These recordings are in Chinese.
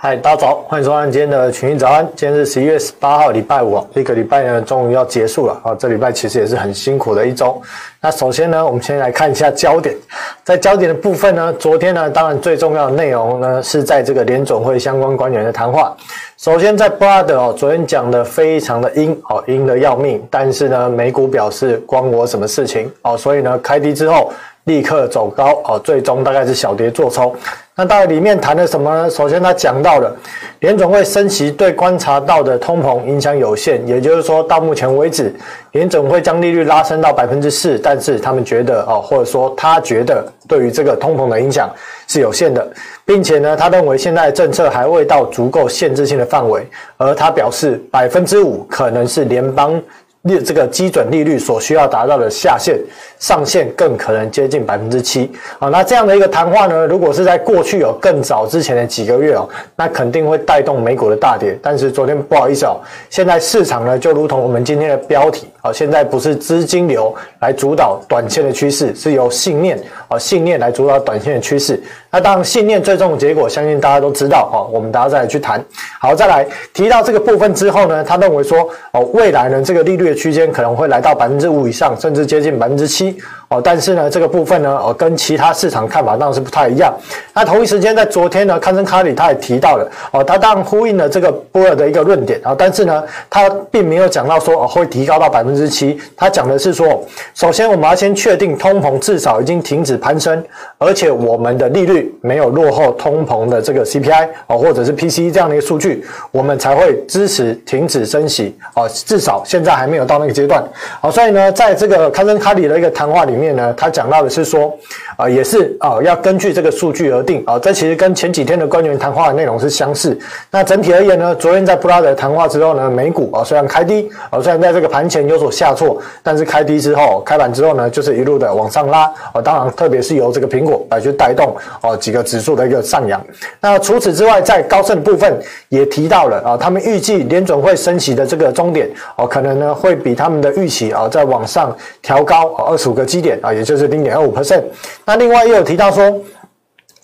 嗨，大家早，欢迎收看今天的群益早安。今天是十一月十八号，礼拜五，一个礼拜呢终于要结束了啊！这礼拜其实也是很辛苦的一周。那首先呢，我们先来看一下焦点。在焦点的部分呢，昨天呢，当然最重要的内容呢是在这个联总会相关官员的谈话。首先在布拉德哦，昨天讲的非常的阴哦，阴的要命。但是呢，美股表示关我什么事情哦，所以呢，开低之后立刻走高哦，最终大概是小跌做抽。那到底里面谈了什么呢？首先，他讲到了联总会升息对观察到的通膨影响有限，也就是说，到目前为止，联总会将利率拉升到百分之四，但是他们觉得哦，或者说他觉得对于这个通膨的影响是有限的，并且呢，他认为现在政策还未到足够限制性的范围，而他表示百分之五可能是联邦。利这个基准利率所需要达到的下限，上限更可能接近百分之七。啊，那这样的一个谈话呢，如果是在过去有更早之前的几个月哦，那肯定会带动美股的大跌。但是昨天不好意思哦，现在市场呢就如同我们今天的标题啊，现在不是资金流来主导短线的趋势，是由信念啊信念来主导短线的趋势。那当然信念最终的结果，相信大家都知道啊。我们大家再来去谈。好，再来提到这个部分之后呢，他认为说哦，未来呢这个利率的。区间可能会来到百分之五以上，甚至接近百分之七哦。但是呢，这个部分呢，哦，跟其他市场看法当然是不太一样。那同一时间，在昨天呢，康森卡里他也提到了哦，他当然呼应了这个波尔的一个论点啊。但是呢，他并没有讲到说哦会提高到百分之七。他讲的是说，首先我们要先确定通膨至少已经停止攀升，而且我们的利率没有落后通膨的这个 CPI 哦，或者是 PCE 这样的一个数据，我们才会支持停止升息哦。至少现在还没有。到那个阶段，好，所以呢，在这个康森卡里的一个谈话里里面呢，他讲到的是说，啊、也是啊、要根据这个数据而定啊、这其实跟前几天的官员谈话的内容是相似。那整体而言呢，昨天在布拉德谈话之后呢，美股啊、虽然开低啊、虽然在这个盘前有所下挫，但是开低之后，开盘之后呢，就是一路的往上拉啊、当然特别是由这个苹果来去带动啊、几个指数的一个上扬。那除此之外，在高盛部分也提到了啊、他们预计联准会升息的这个终点哦、可能呢会。比他们的预期啊，再往上调高二十五个基点啊，也就是零点二五 percent。那另外也有提到说。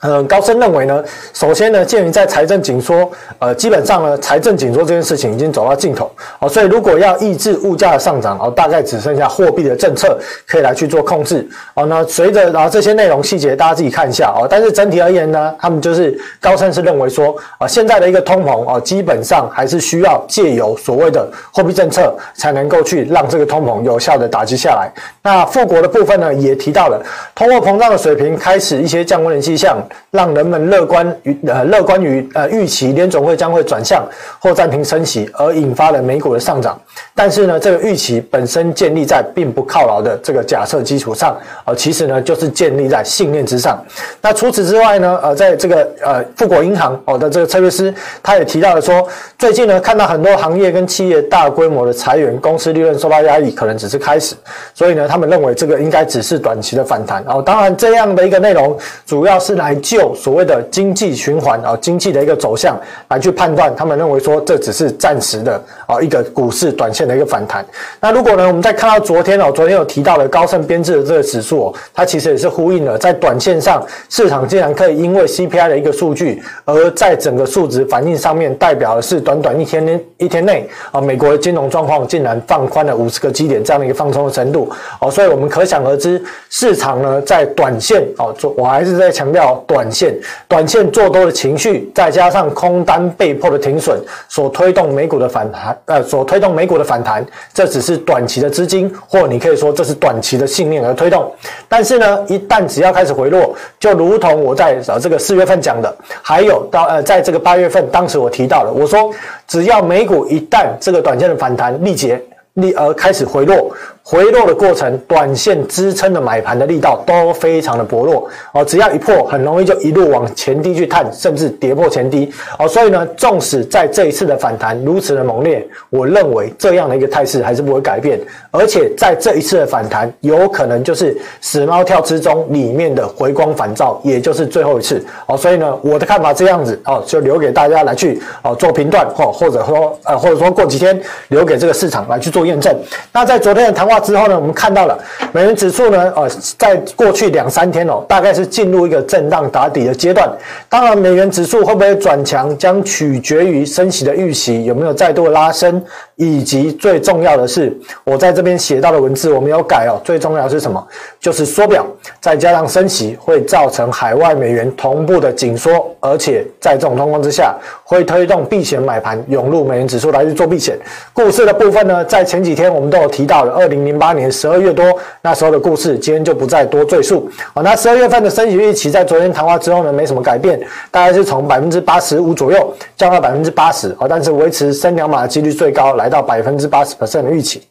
呃，高盛认为呢，首先呢，鉴于在财政紧缩，呃，基本上呢，财政紧缩这件事情已经走到尽头，哦，所以如果要抑制物价的上涨，哦，大概只剩下货币的政策可以来去做控制，哦，那随着然后这些内容细节大家自己看一下，哦，但是整体而言呢，他们就是高盛是认为说，啊，现在的一个通膨，哦，基本上还是需要借由所谓的货币政策才能够去让这个通膨有效的打击下来。那富国的部分呢，也提到了通货膨胀的水平开始一些降温的迹象。让人们乐观于呃乐观于呃预期联总会将会转向或暂停升息，而引发了美股的上涨。但是呢，这个预期本身建立在并不靠牢的这个假设基础上，呃，其实呢就是建立在信念之上。那除此之外呢，呃，在这个呃富国银行哦的这个策略师，他也提到了说，最近呢看到很多行业跟企业大规模的裁员，公司利润受到压抑，可能只是开始。所以呢，他们认为这个应该只是短期的反弹。哦，当然这样的一个内容主要是来。就所谓的经济循环啊，经济的一个走向来去判断，他们认为说这只是暂时的啊一个股市短线的一个反弹。那如果呢，我们再看到昨天哦，昨天有提到的高盛编制的这个指数哦，它其实也是呼应了在短线上市场竟然可以因为 CPI 的一个数据，而在整个数值反应上面代表的是短短一天一天内啊，美国的金融状况竟然放宽了五十个基点这样的一个放松的程度哦，所以我们可想而知，市场呢在短线哦，做我还是在强调。短线、短线做多的情绪，再加上空单被迫的停损，所推动美股的反弹，呃，所推动美股的反弹，这只是短期的资金，或你可以说这是短期的信念而推动。但是呢，一旦只要开始回落，就如同我在呃这个四月份讲的，还有到呃在这个八月份，当时我提到了，我说只要美股一旦这个短线的反弹力竭。力而开始回落，回落的过程，短线支撑的买盘的力道都非常的薄弱哦，只要一破，很容易就一路往前低去探，甚至跌破前低哦。所以呢，纵使在这一次的反弹如此的猛烈，我认为这样的一个态势还是不会改变，而且在这一次的反弹，有可能就是死猫跳之中里面的回光返照，也就是最后一次哦。所以呢，我的看法这样子哦，就留给大家来去哦做评断或或者说呃或者说过几天留给这个市场来去做验证。那在昨天的谈话之后呢，我们看到了美元指数呢，呃，在过去两三天哦，大概是进入一个震荡打底的阶段。当然，美元指数会不会转强，将取决于升息的预期有没有再度拉升，以及最重要的是，我在这边写到的文字我没有改哦。最重要的是什么？就是缩表，再加上升息，会造成海外美元同步的紧缩，而且在这种状况之下，会推动避险买盘涌入美元指数来去做避险。故事的部分呢，在前几天我们都有提到了，二零零八年十二月多那时候的故事，今天就不再多赘述。好，那十二月份的升息预期在昨天谈话之后呢，没什么改变，大概是从百分之八十五左右降到百分之八十，啊，但是维持升两码的几率最高，来到百分之八十 percent 的预期。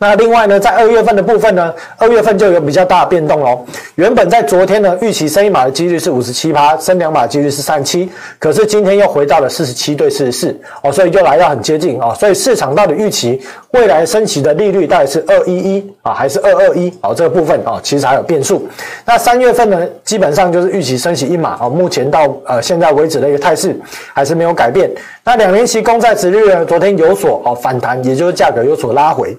那另外呢，在二月份的部分呢，二月份就有比较大的变动喽。原本在昨天呢，预期升一码的几率是五十七趴，升两码几率是三七，可是今天又回到了四十七对四十四哦，所以就来到很接近哦。所以市场到底预期未来升息的利率到底是二一一啊，还是二二一？哦，这个部分哦，其实还有变数。那三月份呢，基本上就是预期升息一码哦，目前到呃现在为止的一个态势还是没有改变。那两年期公债殖率呢，昨天有所哦反弹，也就是价格有所拉回。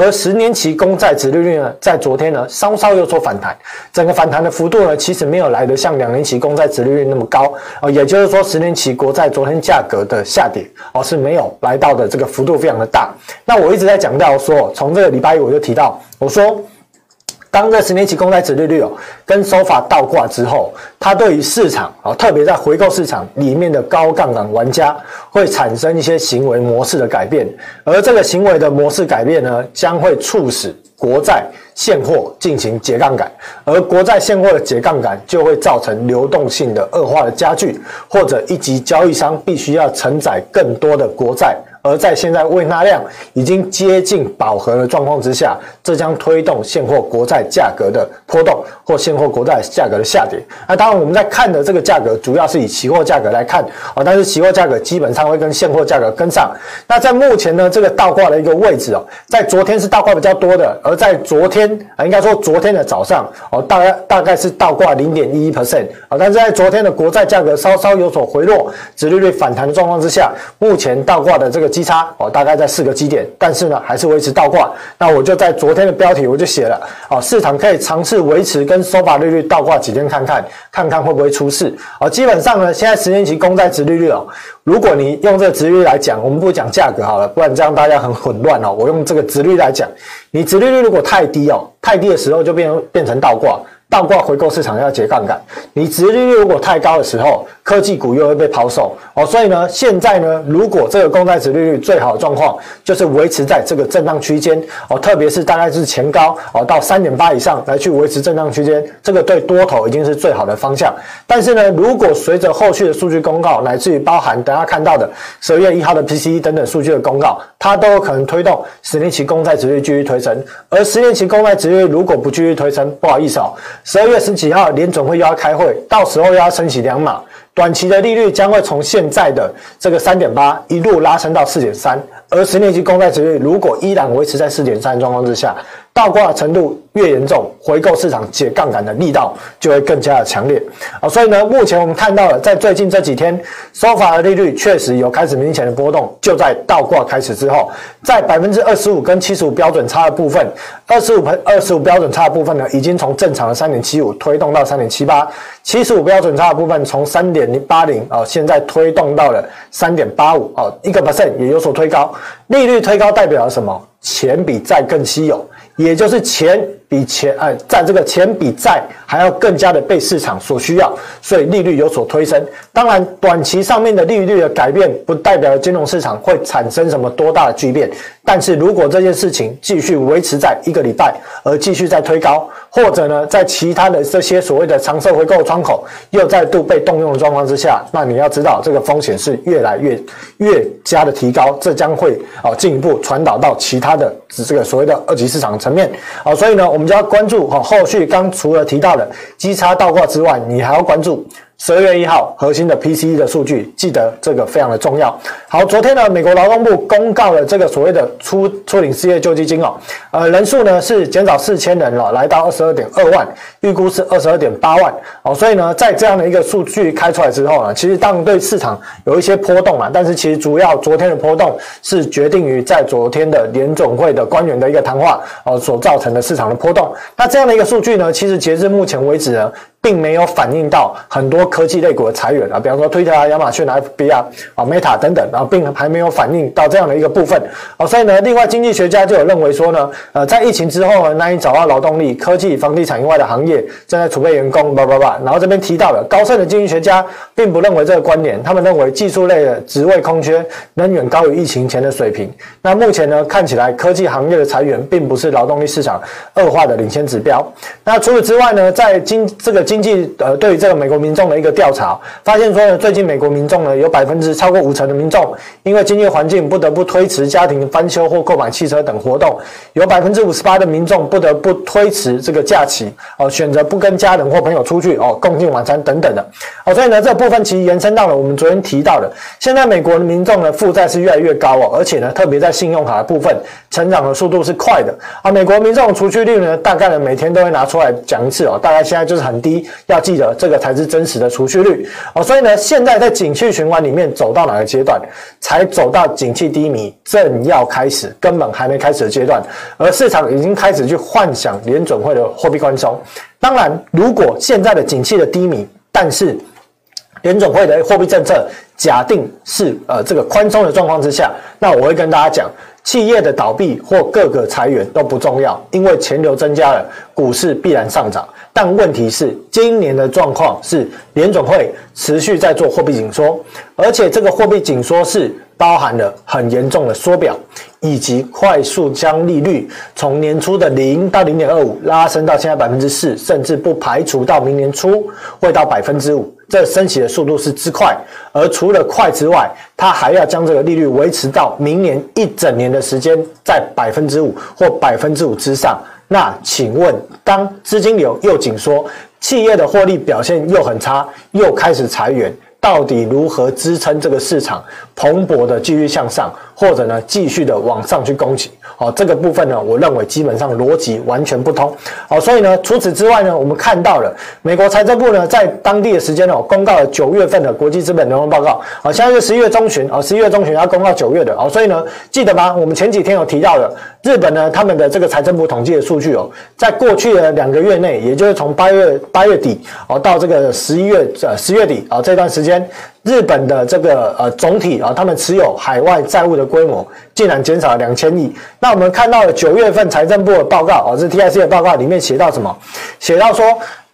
而十年期公债殖利率呢，在昨天呢稍稍有所反弹，整个反弹的幅度呢，其实没有来得像两年期公债殖利率那么高哦，也就是说，十年期国债昨天价格的下跌哦是没有来到的这个幅度非常的大。那我一直在讲到说，从这个礼拜一我就提到，我说。当这十年期公债殖利率哦跟 SOFR 倒挂之后，它对于市场啊，特别在回购市场里面的高杠杆玩家会产生一些行为模式的改变，而这个行为的模式改变呢，将会促使国债现货进行结杠杆，而国债现货的结杠杆就会造成流动性的恶化的加剧，或者一级交易商必须要承载更多的国债。而在现在未纳量已经接近饱和的状况之下，这将推动现货国债价格的波动或现货国债价格的下跌。那当然，我们在看的这个价格主要是以期货价格来看啊，但是期货价格基本上会跟现货价格跟上。那在目前呢，这个倒挂的一个位置哦，在昨天是倒挂比较多的，而在昨天啊，应该说昨天的早上哦，大概大概是倒挂零点一一 percent 啊，但是在昨天的国债价格稍稍有所回落，殖利率反弹的状况之下，目前倒挂的这个。基差哦，大概在四个基点，但是呢，还是维持倒挂。那我就在昨天的标题我就写了，哦，市场可以尝试维持跟 SOFR 利率倒挂几天看看，看看会不会出事。哦，基本上呢，现在十年期公债殖利率哦，如果你用这个殖率来讲，我们不讲价格好了，不然这样大家很混乱哦。我用这个殖率来讲，你殖利率如果太低哦，太低的时候就变变成倒挂。倒挂回购市场要结杠杆，你殖利率如果太高的时候，科技股又会被抛售哦。所以呢，现在呢，如果这个公债殖利率最好的状况就是维持在这个震荡区间哦，特别是大概是前高哦到三点八以上来去维持震荡区间，这个对多头已经是最好的方向。但是呢，如果随着后续的数据公告，乃至于包含等下看到的十二月一号的 PCE 等等数据的公告，它都有可能推动十年期公债殖利率继续推升。而十年期公债殖利率如果不继续推升，不好意思哦。十二月十几号，联总会又要开会，到时候又要升起两码，短期的利率将会从现在的这个三点八一路拉升到四点三，而十年期公债殖利率如果依然维持在四点三状况之下，倒挂的程度越严重，回购市场解杠杆的力道就会更加的强烈啊！所以呢，目前我们看到了，在最近这几天，SOFR 的利率确实有开始明显的波动。就在倒挂开始之后，在百分之二十五跟七十五标准差的部分，二十五二十五标准差的部分呢，已经从正常的三点七五推动到三点七八，七十五标准差的部分从三点零八零啊，现在推动到了三点八五啊，一个 percent 也有所推高。利率推高代表了什么？钱比债更稀有。也就是钱比钱呃，在这个钱比债还要更加的被市场所需要，所以利率有所推升。当然，短期上面的利率的改变不代表金融市场会产生什么多大的巨变。但是如果这件事情继续维持在一个礼拜，而继续在推高，或者呢，在其他的这些所谓的长设回购窗口又再度被动用的状况之下，那你要知道这个风险是越来越越加的提高，这将会啊进一步传导到其他的这个所谓的二级市场层面啊，所以呢，我我们就要关注哈后续刚除了提到的基差倒挂之外，你还要关注。十二月一号核心的 PCE 的数据，记得这个非常的重要。好，昨天呢，美国劳动部公告了这个所谓的初初领失业救济金哦，呃，人数呢是减少四千人了，来到二十二点二万，预估是二十二点八万。哦，所以呢，在这样的一个数据开出来之后呢，其实当然对市场有一些波动啊，但是其实主要昨天的波动是决定于在昨天的联总会的官员的一个谈话哦所造成的市场的波动。那这样的一个数据呢，其实截至目前为止呢。并没有反映到很多科技类股的裁员啊，比方说推特啊、亚马逊啊、FB 啊、啊 Meta 等等，然后并还没有反映到这样的一个部分啊，所以呢，另外经济学家就有认为说呢，呃，在疫情之后呢，难以找到劳动力，科技、房地产以外的行业正在储备员工，叭叭叭。然后这边提到了高盛的经济学家并不认为这个观点，他们认为技术类的职位空缺仍远高于疫情前的水平。那目前呢，看起来科技行业的裁员并不是劳动力市场恶化的领先指标。那除此之外呢，在经这个。经济呃，对于这个美国民众的一个调查，发现说呢，最近美国民众呢有百分之超过五成的民众，因为经济环境不得不推迟家庭翻修或购买汽车等活动，有百分之五十八的民众不得不推迟这个假期哦，选择不跟家人或朋友出去哦，共进晚餐等等的哦，所以呢，这部分其实延伸到了我们昨天提到的，现在美国的民众呢负债是越来越高哦，而且呢，特别在信用卡的部分，成长的速度是快的啊，美国民众的储蓄率呢，大概呢每天都会拿出来讲一次哦，大概现在就是很低。要记得，这个才是真实的储蓄率哦。所以呢，现在在景气循环里面走到哪个阶段？才走到景气低迷，正要开始，根本还没开始的阶段。而市场已经开始去幻想联准会的货币宽松。当然，如果现在的景气的低迷，但是联准会的货币政策假定是呃这个宽松的状况之下，那我会跟大家讲。企业的倒闭或各个裁员都不重要，因为钱流增加了，股市必然上涨。但问题是，今年的状况是联总会持续在做货币紧缩，而且这个货币紧缩是包含了很严重的缩表，以及快速将利率从年初的零到零点二五拉升到现在百分之四，甚至不排除到明年初会到百分之五。这升息的速度是之快，而除了快之外，它还要将这个利率维持到明年一整年的时间在百分之五或百分之五之上。那请问，当资金流又紧缩，企业的获利表现又很差，又开始裁员，到底如何支撑这个市场蓬勃的继续向上？或者呢，继续的往上去攻击，哦，这个部分呢，我认为基本上逻辑完全不通，哦，所以呢，除此之外呢，我们看到了美国财政部呢，在当地的时间哦，公告了九月份的国际资本流动报告，好，现在是十一月中旬，啊，十一月中旬要公告九月的，哦，所以呢，记得吗？我们前几天有提到的，日本呢，他们的这个财政部统计的数据哦，在过去的两个月内，也就是从八月八月底哦到这个十一月呃十月底啊这段时间。日本的这个呃总体啊，他们持有海外债务的规模竟然减少了两千亿。那我们看到了九月份财政部的报告啊，这 TIC 的报告里面写到什么？写到说，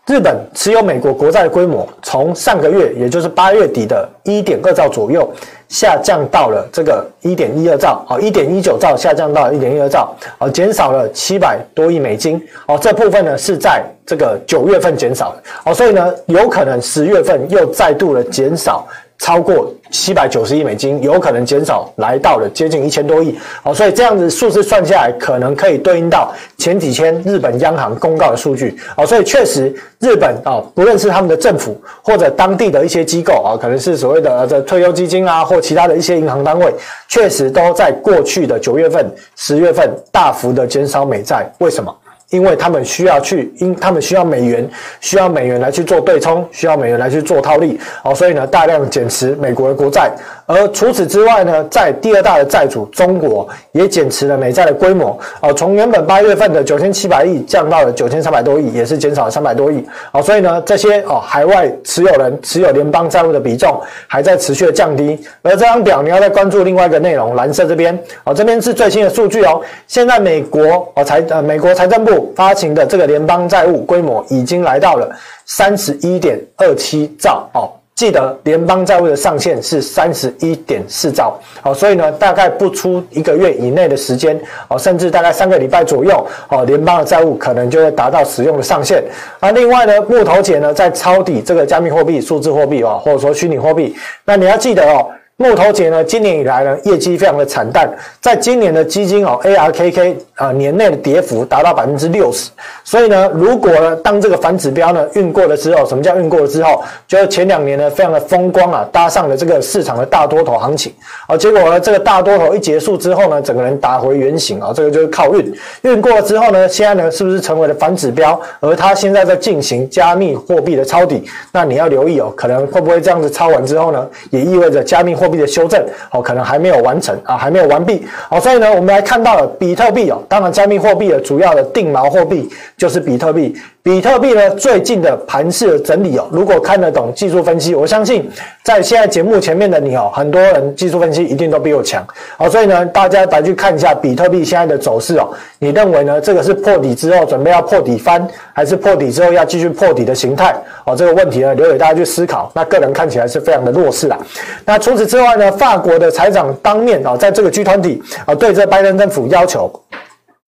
日本持有美国国债的规模从上个月，也就是八月底的一点二兆左右。下降到了这个一点一二兆，哦，一点一九兆下降到一点一二兆，哦，减少了七百多亿美金，哦，这部分呢是在这个九月份减少的，哦，所以呢有可能十月份又再度的减少。超过七百九十亿美金，有可能减少来到了接近一千多亿，哦，所以这样子数字算下来，可能可以对应到前几天日本央行公告的数据，哦，所以确实日本啊，不论是他们的政府或者当地的一些机构啊，可能是所谓的这退休基金啊，或其他的一些银行单位，确实都在过去的九月份、十月份大幅的减少美债，为什么？因为他们需要去，因他们需要美元，需要美元来去做对冲，需要美元来去做套利，哦，所以呢，大量减持美国的国债。而除此之外呢，在第二大的债主中国也减持了美债的规模，哦，从原本八月份的九千七百亿降到了九千三百多亿，也是减少了三百多亿，哦，所以呢，这些哦海外持有人持有联邦债务的比重还在持续的降低。而这张表你要再关注另外一个内容，蓝色这边，哦，这边是最新的数据哦，现在美国哦财呃美国财政部。发行的这个联邦债务规模已经来到了三十一点二七兆哦。记得联邦债务的上限是三十一点四兆，好，所以呢，大概不出一个月以内的时间，哦，甚至大概三个礼拜左右，哦，联邦的债务可能就会达到使用的上限。而另外呢，木头姐呢在抄底这个加密货币、数字货币啊，或者说虚拟货币，那你要记得哦。木头姐呢，今年以来呢，业绩非常的惨淡，在今年的基金哦，ARKK 啊、年内的跌幅达到百分之六十。所以呢，如果呢，当这个反指标呢运过了之后，什么叫运过了之后？就是前两年呢，非常的风光啊，搭上了这个市场的大多头行情啊，结果呢，这个大多头一结束之后呢，整个人打回原形啊，这个就是靠运，运过了之后呢，现在呢，是不是成为了反指标？而它现在在进行加密货币的抄底，那你要留意哦，可能会不会这样子抄完之后呢，也意味着加密货货币的修正哦，可能还没有完成啊，还没有完毕好，所以呢，我们来看到了比特币哦，当然加密货币的主要的定锚货币就是比特币。比特币呢，最近的盘势整理哦，如果看得懂技术分析，我相信在现在节目前面的你哦，很多人技术分析一定都比我强好，所以呢，大家来去看一下比特币现在的走势哦，你认为呢？这个是破底之后准备要破底翻，还是破底之后要继续破底的形态？哦，这个问题呢，留给大家去思考。那个人看起来是非常的弱势啦。那除此之外呢，法国的财长当面啊，在这个 G20 啊，对这拜登政府要求。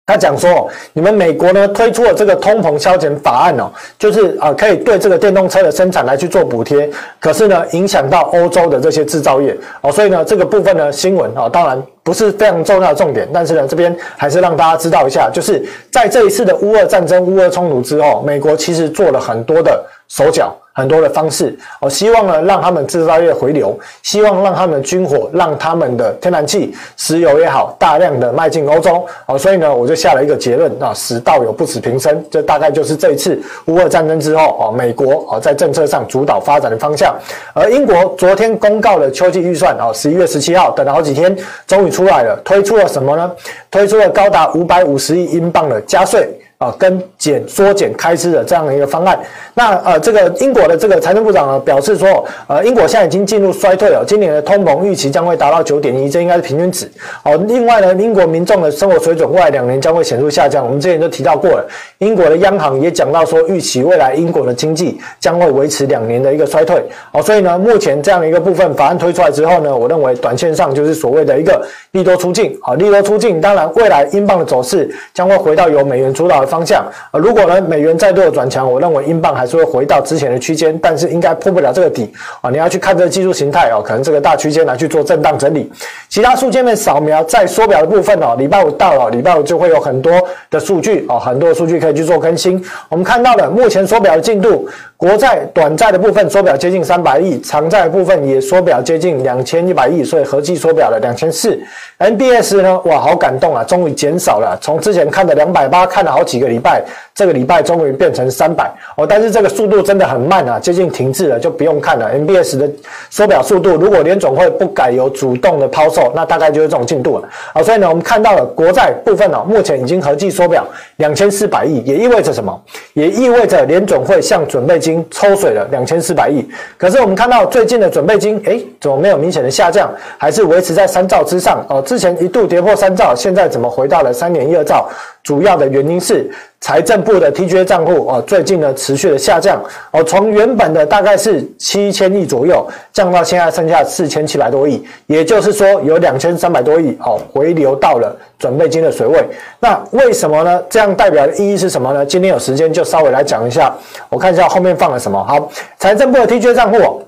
他讲说，你们美国呢推出了这个通膨消减法案哦，就是啊可以对这个电动车的生产来去做补贴，可是呢影响到欧洲的这些制造业哦，所以呢这个部分呢新闻啊当然不是非常重要的重点，但是呢这边还是让大家知道一下，就是在这一次的乌俄战争、乌俄冲突之后，美国其实做了很多的手脚。很多的方式，我希望呢，让他们制造业回流，希望让他们军火，让他们的天然气、石油也好，大量的卖进欧洲。哦，所以呢，我就下了一个结论啊，使道友不死平生，这大概就是这一次乌俄战争之后，哦，美国哦在政策上主导发展的方向。而英国昨天公告的秋季预算，哦，十一月十七号，等了好几天，终于出来了，推出了什么呢？推出了高达五百五十亿英镑的加税。啊，跟减缩减开支的这样的一个方案，那呃，这个英国的这个财政部长呢表示说，呃，英国现在已经进入衰退了，今年的通膨预期将会达到九点一，这应该是平均值。好，另外呢，英国民众的生活水准未来两年将会显著下降。我们之前就提到过了，英国的央行也讲到说，预期未来英国的经济将会维持两年的一个衰退。好，所以呢，目前这样的一个部分法案推出来之后呢，我认为短线上就是所谓的一个利多出尽。好，利多出尽，当然未来英镑的走势将会回到由美元主导方向，呃，如果呢美元再度的转强，我认为英镑还是会回到之前的区间，但是应该破不了这个底啊。你要去看这个技术形态哦，可能这个大区间来去做震荡整理。其他数据面扫描在缩表的部分哦，礼拜五到了，礼拜五就会有很多的数据哦，很多数据可以去做更新。我们看到了目前缩表的进度，国债短债的部分缩表接近三百亿，长债的部分也缩表接近两千一百亿，所以合计缩表了两千四。MBS 呢，哇，好感动啊，终于减少了，从之前看的两百八看了好几个礼拜。这个礼拜终于变成三百哦，但是这个速度真的很慢啊，接近停滞了，就不用看了。MBS 的缩表速度，如果联总会不改有主动的抛售，那大概就是这种进度了。好，所以呢，我们看到了国债部分哦，目前已经合计缩表两千四百亿，也意味着什么？也意味着联总会向准备金抽水了两千四百亿。可是我们看到最近的准备金，诶，怎么没有明显的下降，还是维持在三兆之上哦？之前一度跌破三兆，现在怎么回到了三点一二兆？主要的原因是。财政部的 TGA 账户哦，最近呢持续的下降哦，从原本的大概是七千亿左右，降到现在剩下四千七百多亿，也就是说有两千三百多亿哦回流到了准备金的水位。那为什么呢？这样代表的意义是什么呢？今天有时间就稍微来讲一下，我看一下后面放了什么。好，财政部的 TGA 账户。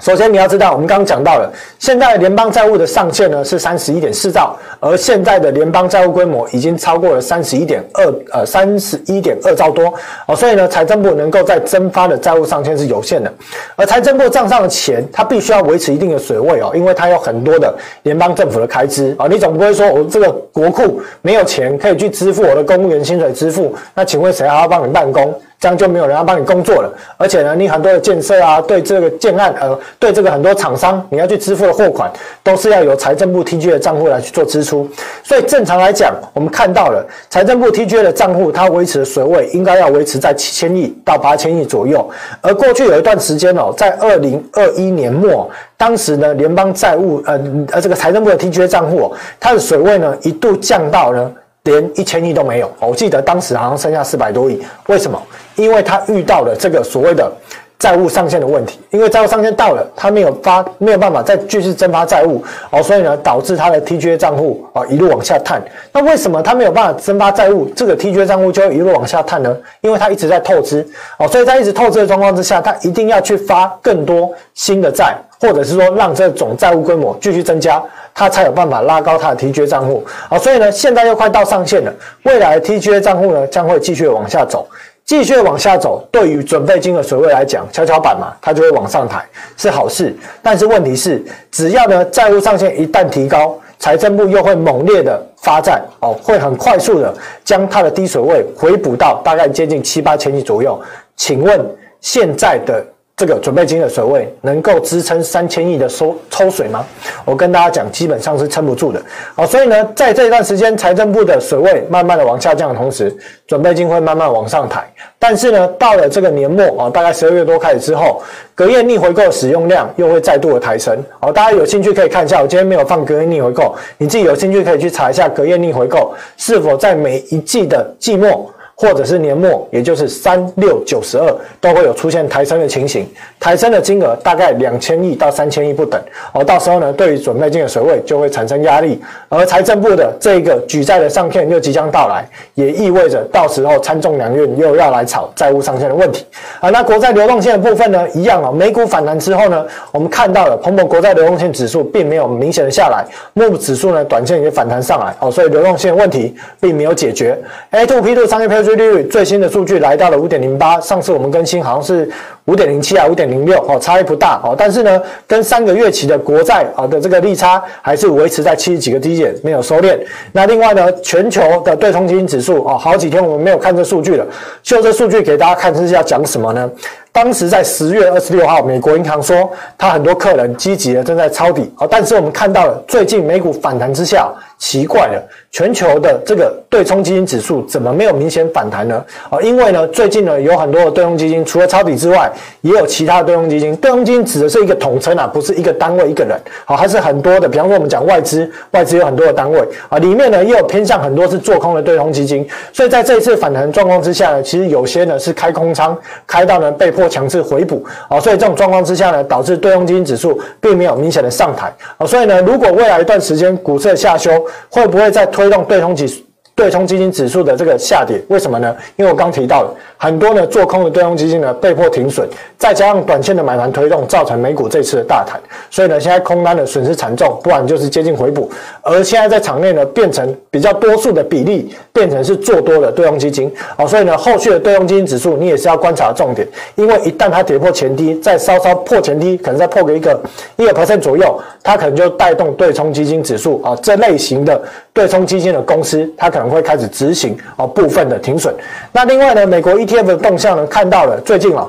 首先你要知道，我们刚刚讲到了，现在联邦债务的上限呢是三十一点四兆，而现在的联邦债务规模已经超过了三十一点二呃三十一点二兆多哦，所以呢，财政部能够在增发的债务上限是有限的，而财政部账上的钱，它必须要维持一定的水位哦，因为它有很多的联邦政府的开支啊，你总不会说我这个国库没有钱可以去支付我的公务员薪水支付，那请问谁还要帮你办公？这样就没有人要帮你工作了，而且呢，你很多的建设啊，对这个建案，呃，对这个很多厂商，你要去支付的货款，都是要由财政部 TGA 的账户来去做支出。所以正常来讲，我们看到了财政部 TGA 的账户，它维持的水位应该要维持在七千亿到八千亿左右。而过去有一段时间哦，在二零二一年末，当时呢，联邦债务，呃，呃，这个财政部的 TGA 账户，它的水位呢，一度降到了。连一千亿都没有。我记得当时好像剩下四百多亿，为什么？因为他遇到了这个所谓的。债务上限的问题，因为债务上限到了，他没有发没有办法再继续增发债务哦，所以呢，导致他的 TGA 账户啊一路往下探。那为什么他没有办法增发债务，这个 TGA 账户就会一路往下探呢？因为他一直在透支哦，所以在一直透支的状况之下，他一定要去发更多新的债，或者是说让这种债务规模继续增加，他才有办法拉高他的 TGA 账户啊。所以呢，现在又快到上限了，未来的 TGA 账户呢将会继续往下走。继续往下走，对于准备金的水位来讲，跷跷板嘛，它就会往上抬，是好事。但是问题是，只要呢债务上限一旦提高，财政部又会猛烈的发债哦，会很快速的将它的低水位回补到大概接近七八千亿左右。请问现在的？这个准备金的水位能够支撑三千亿的收抽水吗？我跟大家讲，基本上是撑不住的。好，所以呢，在这一段时间，财政部的水位慢慢的往下降的同时，准备金会慢慢往上抬。但是呢，到了这个年末啊，大概十二月多开始之后，隔夜逆回购使用量又会再度的抬升。好，大家有兴趣可以看一下，我今天没有放隔夜逆回购，你自己有兴趣可以去查一下隔夜逆回购是否在每一季的季末。或者是年末，也就是三六九十二，都会有出现抬升的情形，抬升的金额大概两千亿到三千亿不等。而到时候呢，对于准备金的水位就会产生压力。而财政部的这个举债的上限又即将到来，也意味着到时候参众两院又要来炒债务上限的问题。啊，那国债流动性的部分呢，一样啊，美股反弹之后呢，我们看到了彭博国债流动性指数并没有明显的下来，木指数呢短线也反弹上来，哦，所以流动性问题并没有解决。A2P2 商业配利率最新的数据来到了五点零八，上次我们更新好像是五点零七啊，五点零六哦，差异不大哦，但是呢，跟三个月期的国债啊的这个利差还是维持在七十几个低点，没有收敛。那另外呢，全球的对冲基金指数哦，好几天我们没有看这数据了，就这数据给大家看，这是要讲什么呢？当时在十月二十六号，美国银行说，他很多客人积极的正在抄底哦，但是我们看到了最近美股反弹之下。奇怪了，全球的这个对冲基金指数怎么没有明显反弹呢？啊，因为呢，最近呢有很多的对冲基金，除了抄底之外，也有其他的对冲基金。对冲基金指的是一个统称啊，不是一个单位一个人，好，还是很多的。比方说我们讲外资，外资有很多的单位啊，里面呢也有偏向很多是做空的对冲基金。所以在这一次反弹状况之下呢，其实有些呢是开空仓，开到呢被迫强势回补啊，所以这种状况之下呢，导致对冲基金指数并没有明显的上台啊。所以呢，如果未来一段时间股市的下修，会不会再推动对冲指对冲基金指数的这个下跌？为什么呢？因为我刚提到了。很多呢做空的对冲基金呢被迫停损，再加上短线的买盘推动，造成美股这次的大弹，所以呢现在空单的损失惨重，不然就是接近回补。而现在在场内呢变成比较多数的比例变成是做多的对冲基金啊，所以呢后续的对冲基金指数你也是要观察重点，因为一旦它跌破前低，再稍稍破前低，可能再破个一个一个 percent 左右，它可能就带动对冲基金指数啊这类型的对冲基金的公司，它可能会开始执行哦部分的停损。那另外呢美国 ETF 的动向呢，看到了最近啊，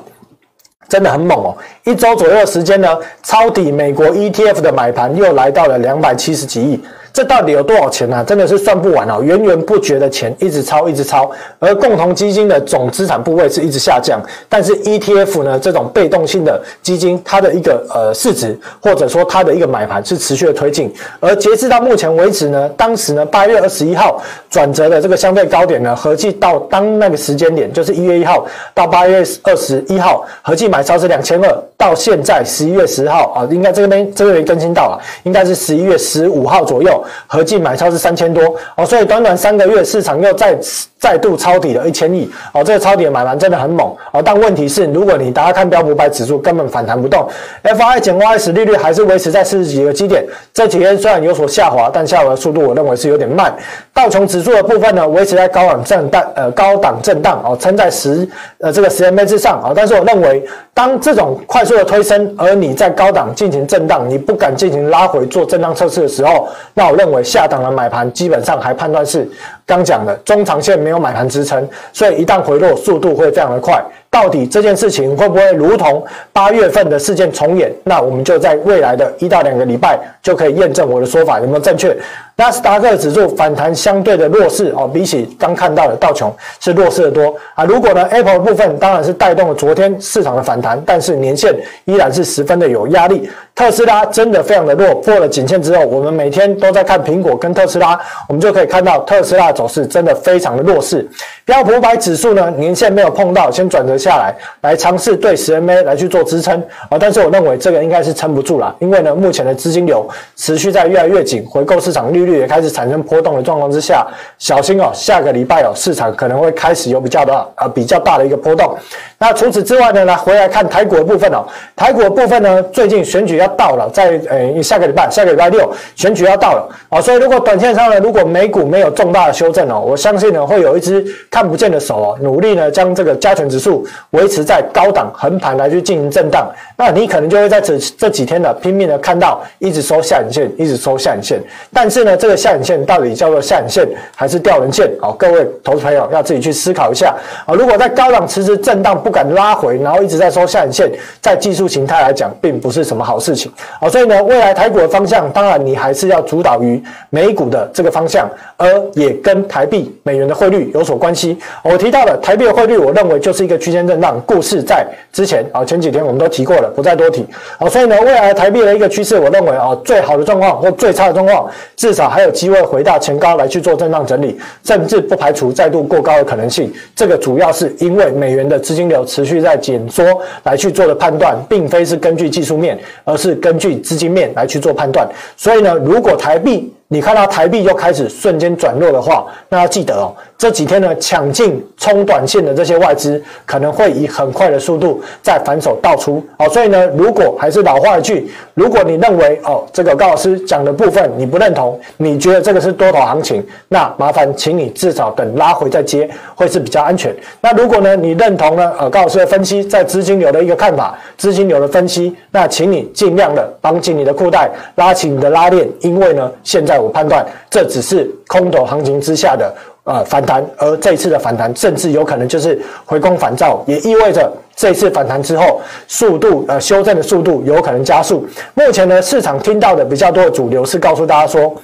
真的很猛哦，一周左右的时间呢，抄底美国 ETF 的买盘又来到了两百七十几亿。这到底有多少钱呢、啊？真的是算不完哦，源源不绝的钱一直抄，一直抄。而共同基金的总资产部位是一直下降，但是 ETF 呢，这种被动性的基金，它的一个呃市值或者说它的一个买盘是持续的推进。而截至到目前为止呢，当时呢八月二十一号转折的这个相对高点呢，合计到当那个时间点，就是一月一号到八月二十一号，合计买超是两千二。到现在十一月十号啊，应该这边这边更新到了，应该是十一月十五号左右。合计买超是三千多哦，所以短短三个月，市场又再再度抄底了一千亿哦，这个抄底的买盘真的很猛哦。但问题是，如果你大家看标普百指数，根本反弹不动，FI 减 Y S 利率还是维持在四十几个基点。这几天虽然有所下滑，但下滑的速度我认为是有点慢。道琼指数的部分呢，维持在高档震荡，呃，高档震荡哦，撑在十呃这个十日线之上啊。但是我认为，当这种快速的推升，而你在高档进行震荡，你不敢进行拉回做震荡测试的时候，那我认为下档的买盘基本上还判断是刚讲的中长线没有买盘支撑，所以一旦回落速度会非常的快。到底这件事情会不会如同八月份的事件重演？那我们就在未来的一到两个礼拜就可以验证我的说法有没有正确。纳斯达克指数反弹相对的弱势哦，比起刚看到的道琼是弱势的多啊。如果呢，Apple 部分当然是带动了昨天市场的反弹，但是年线依然是十分的有压力。特斯拉真的非常的弱，破了颈线之后，我们每天都在看苹果跟特斯拉，我们就可以看到特斯拉走势真的非常的弱势。标普五百指数呢，年线没有碰到，先转折下来，来尝试对十 MA 来去做支撑啊。但是我认为这个应该是撑不住了，因为呢，目前的资金流持续在越来越紧，回购市场利率也开始产生波动的状况之下，小心哦，下个礼拜哦，市场可能会开始有比较的呃比较大的一个波动。那除此之外呢，来回来看台股的部分哦，台股的部分呢，最近选举要到了，在呃下个礼拜，下个礼拜六选举要到了啊，所以如果短线上呢，如果美股没有重大的修正哦，我相信呢，会有一只看不见的手哦，努力呢将这个加权指数维持在高档横盘来去进行震荡，那你可能就会在这这几天呢拼命的看到一直收下影线，一直收下影线，但是呢，这个下影线到底叫做下影线还是吊人线？好，各位投资朋友要自己去思考一下啊，如果在高档迟迟震荡。不敢拉回，然后一直在收下影线，在技术形态来讲，并不是什么好事情啊。所以呢，未来台股的方向，当然你还是要主导于美股的这个方向，而也跟台币、美元的汇率有所关系。我提到了台币的汇率，我认为就是一个区间震荡。故事在之前啊，前几天我们都提过了，不再多提啊。所以呢，未来台币的一个趋势，我认为啊，最好的状况或最差的状况，至少还有机会回到前高来去做震荡整理，甚至不排除再度过高的可能性。这个主要是因为美元的资金流。持续在减缩来去做的判断，并非是根据技术面，而是根据资金面来去做判断。所以呢，如果台币，你看到台币又开始瞬间转弱的话，那要记得哦，这几天呢抢进冲短线的这些外资可能会以很快的速度再反手倒出哦。所以呢，如果还是老话一句，如果你认为哦这个高老师讲的部分你不认同，你觉得这个是多头行情，那麻烦请你至少等拉回再接，会是比较安全。那如果呢你认同呢呃高老师的分析，在资金流的一个看法，资金流的分析，那请你尽量的绑紧你的裤带，拉起你的拉链，因为呢现在。我判断这只是空头行情之下的呃反弹，而这一次的反弹甚至有可能就是回攻返照，也意味着这一次反弹之后速度呃修正的速度有可能加速。目前呢，市场听到的比较多的主流是告诉大家说。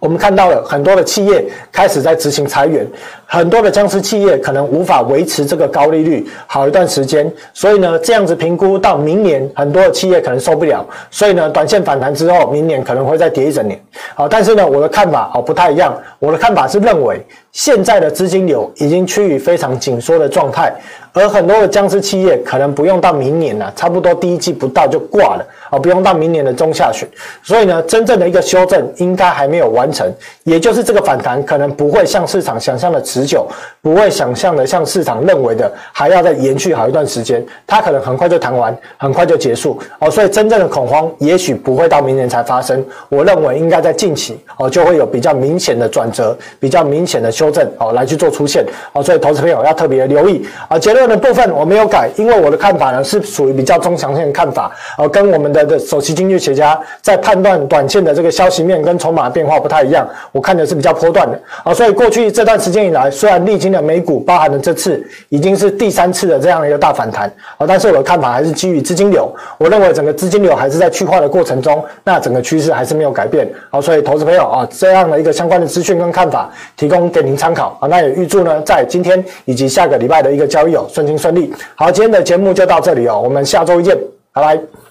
我们看到了很多的企业开始在执行裁员，很多的僵尸企业可能无法维持这个高利率好一段时间，所以呢，这样子评估到明年，很多的企业可能受不了，所以呢，短线反弹之后，明年可能会再跌一整年。好，但是呢，我的看法好不太一样，我的看法是认为现在的资金流已经趋于非常紧缩的状态。而很多的僵尸企业可能不用到明年了，差不多第一季不到就挂了啊，不用到明年的中下旬，所以呢，真正的一个修正应该还没有完成，也就是这个反弹可能不会像市场想象的持久，不会想象的像市场认为的还要再延续好一段时间，它可能很快就弹完，很快就结束。哦，所以真正的恐慌也许不会到明年才发生，我认为应该在近期哦就会有比较明显的转折，比较明显的修正哦来去做出现。哦，所以投资朋友要特别留意。啊，结论。的部分我没有改，因为我的看法呢是属于比较中长线的看法，呃，跟我们的的首席经济学家在判断短线的这个消息面跟筹码变化不太一样，我看的是比较波段的。啊，所以过去这段时间以来，虽然历经了美股，包含了这次已经是第三次的这样一个大反弹啊，但是我的看法还是基于资金流，我认为整个资金流还是在去化的过程中，那整个趋势还是没有改变，好，所以投资朋友啊，这样的一个相关的资讯跟看法提供给您参考啊，那也预祝呢在今天以及下个礼拜的一个交易哦。顺心顺利，好，今天的节目就到这里哦，我们下周一见，拜拜。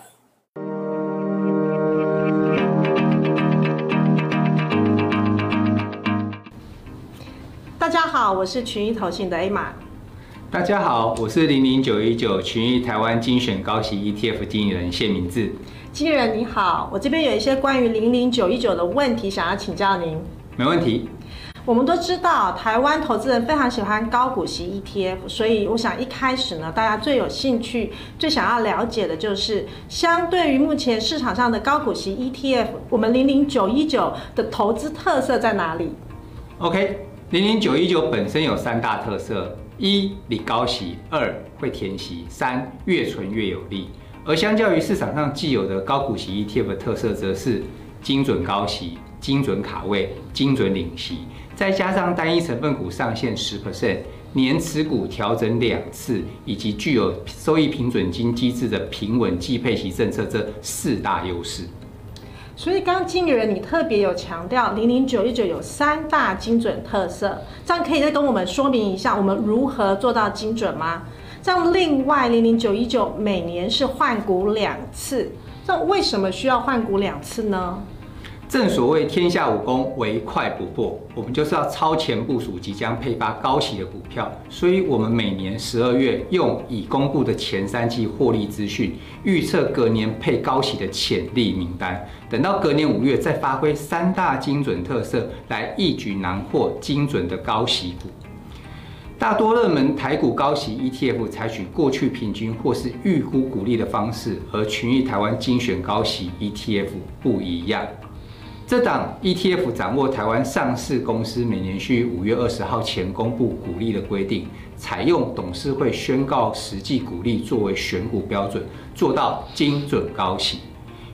好，我是群益投信的 A 玛。大家好，我是零零九一九群益台湾精选高息 ETF 经理人谢明志。经理人你好，我这边有一些关于零零九一九的问题想要请教您。没问题。我们都知道，台湾投资人非常喜欢高股息 ETF，所以我想一开始呢，大家最有兴趣、最想要了解的就是，相对于目前市场上的高股息 ETF，我们零零九一九的投资特色在哪里？OK，零零九一九本身有三大特色：一、你高息；二、会填息；三、越存越有利。而相较于市场上既有的高股息 ETF 的特色，则是精准高息、精准卡位、精准领息。再加上单一成分股上限十 percent，年持股调整两次，以及具有收益平准金机制的平稳季配息政策这四大优势。所以刚刚经理人你特别有强调，零零九一九有三大精准特色，这样可以再跟我们说明一下，我们如何做到精准吗？这样另外零零九一九每年是换股两次，那为什么需要换股两次呢？正所谓天下武功，唯快不破。我们就是要超前部署即将配发高息的股票，所以我们每年十二月用已公布的前三季获利资讯，预测隔年配高息的潜力名单。等到隔年五月再发挥三大精准特色，来一举囊获精准的高息股。大多热门台股高息 ETF 采取过去平均或是预估股利的方式，和群益台湾精选高息 ETF 不一样。这档 ETF 掌握台湾上市公司每年需五月二十号前公布股利的规定，采用董事会宣告实际股利作为选股标准，做到精准高息，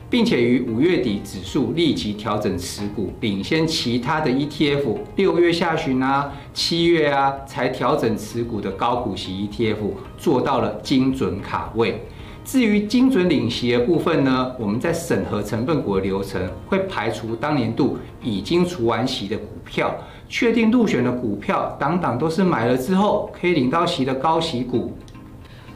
并且于五月底指数立即调整持股，领先其他的 ETF。六月下旬啊、七月啊才调整持股的高股息 ETF，做到了精准卡位。至于精准领息的部分呢，我们在审核成分股的流程会排除当年度已经除完席的股票，确定入选的股票，档档都是买了之后可以领到席的高息股。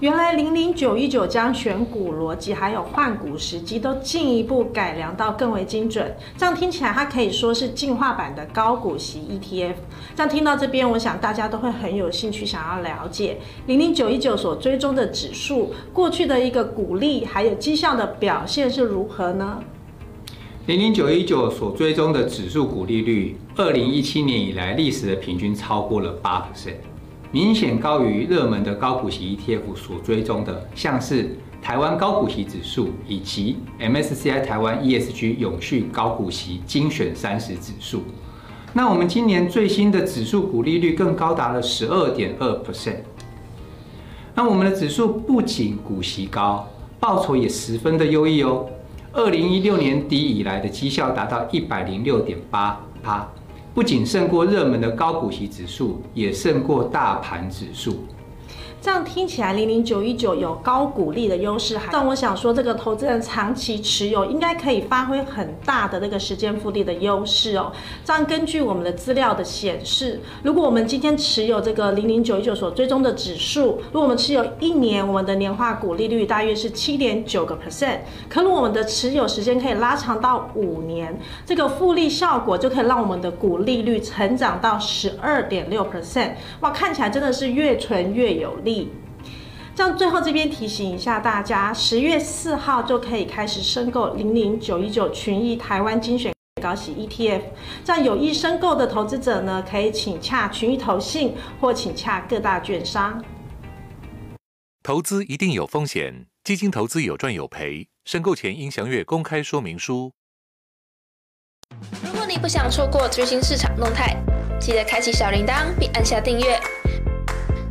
原来零零九一九将选股逻辑还有换股时机都进一步改良到更为精准，这样听起来它可以说是进化版的高股息 ETF。这样听到这边，我想大家都会很有兴趣想要了解零零九一九所追踪的指数过去的一个股利还有绩效的表现是如何呢？零零九一九所追踪的指数股利率，二零一七年以来历史的平均超过了八 percent。明显高于热门的高股息 ETF 所追踪的，像是台湾高股息指数以及 MSCI 台湾 ESG 永续高股息精选三十指数。那我们今年最新的指数股利率更高达了十二点二 percent。那我们的指数不仅股息高，报酬也十分的优异哦。二零一六年底以来的绩效达到一百零六点八趴。不仅胜过热门的高股息指数，也胜过大盘指数。这样听起来，零零九一九有高股利的优势，但我想说，这个投资人长期持有应该可以发挥很大的那个时间复利的优势哦。这样根据我们的资料的显示，如果我们今天持有这个零零九一九所追踪的指数，如果我们持有一年，我们的年化股利率大约是七点九个 percent。可如我们的持有时间可以拉长到五年，这个复利效果就可以让我们的股利率成长到十二点六 percent。哇，看起来真的是越存越有利。这样最后这边提醒一下大家，十月四号就可以开始申购零零九一九群益台湾精选高息 ETF。这样有意申购的投资者呢，可以请洽群益投信或请洽各大券商。投资一定有风险，基金投资有赚有赔，申购前应详阅公开说明书。如果你不想错过最新市场动态，记得开启小铃铛并按下订阅。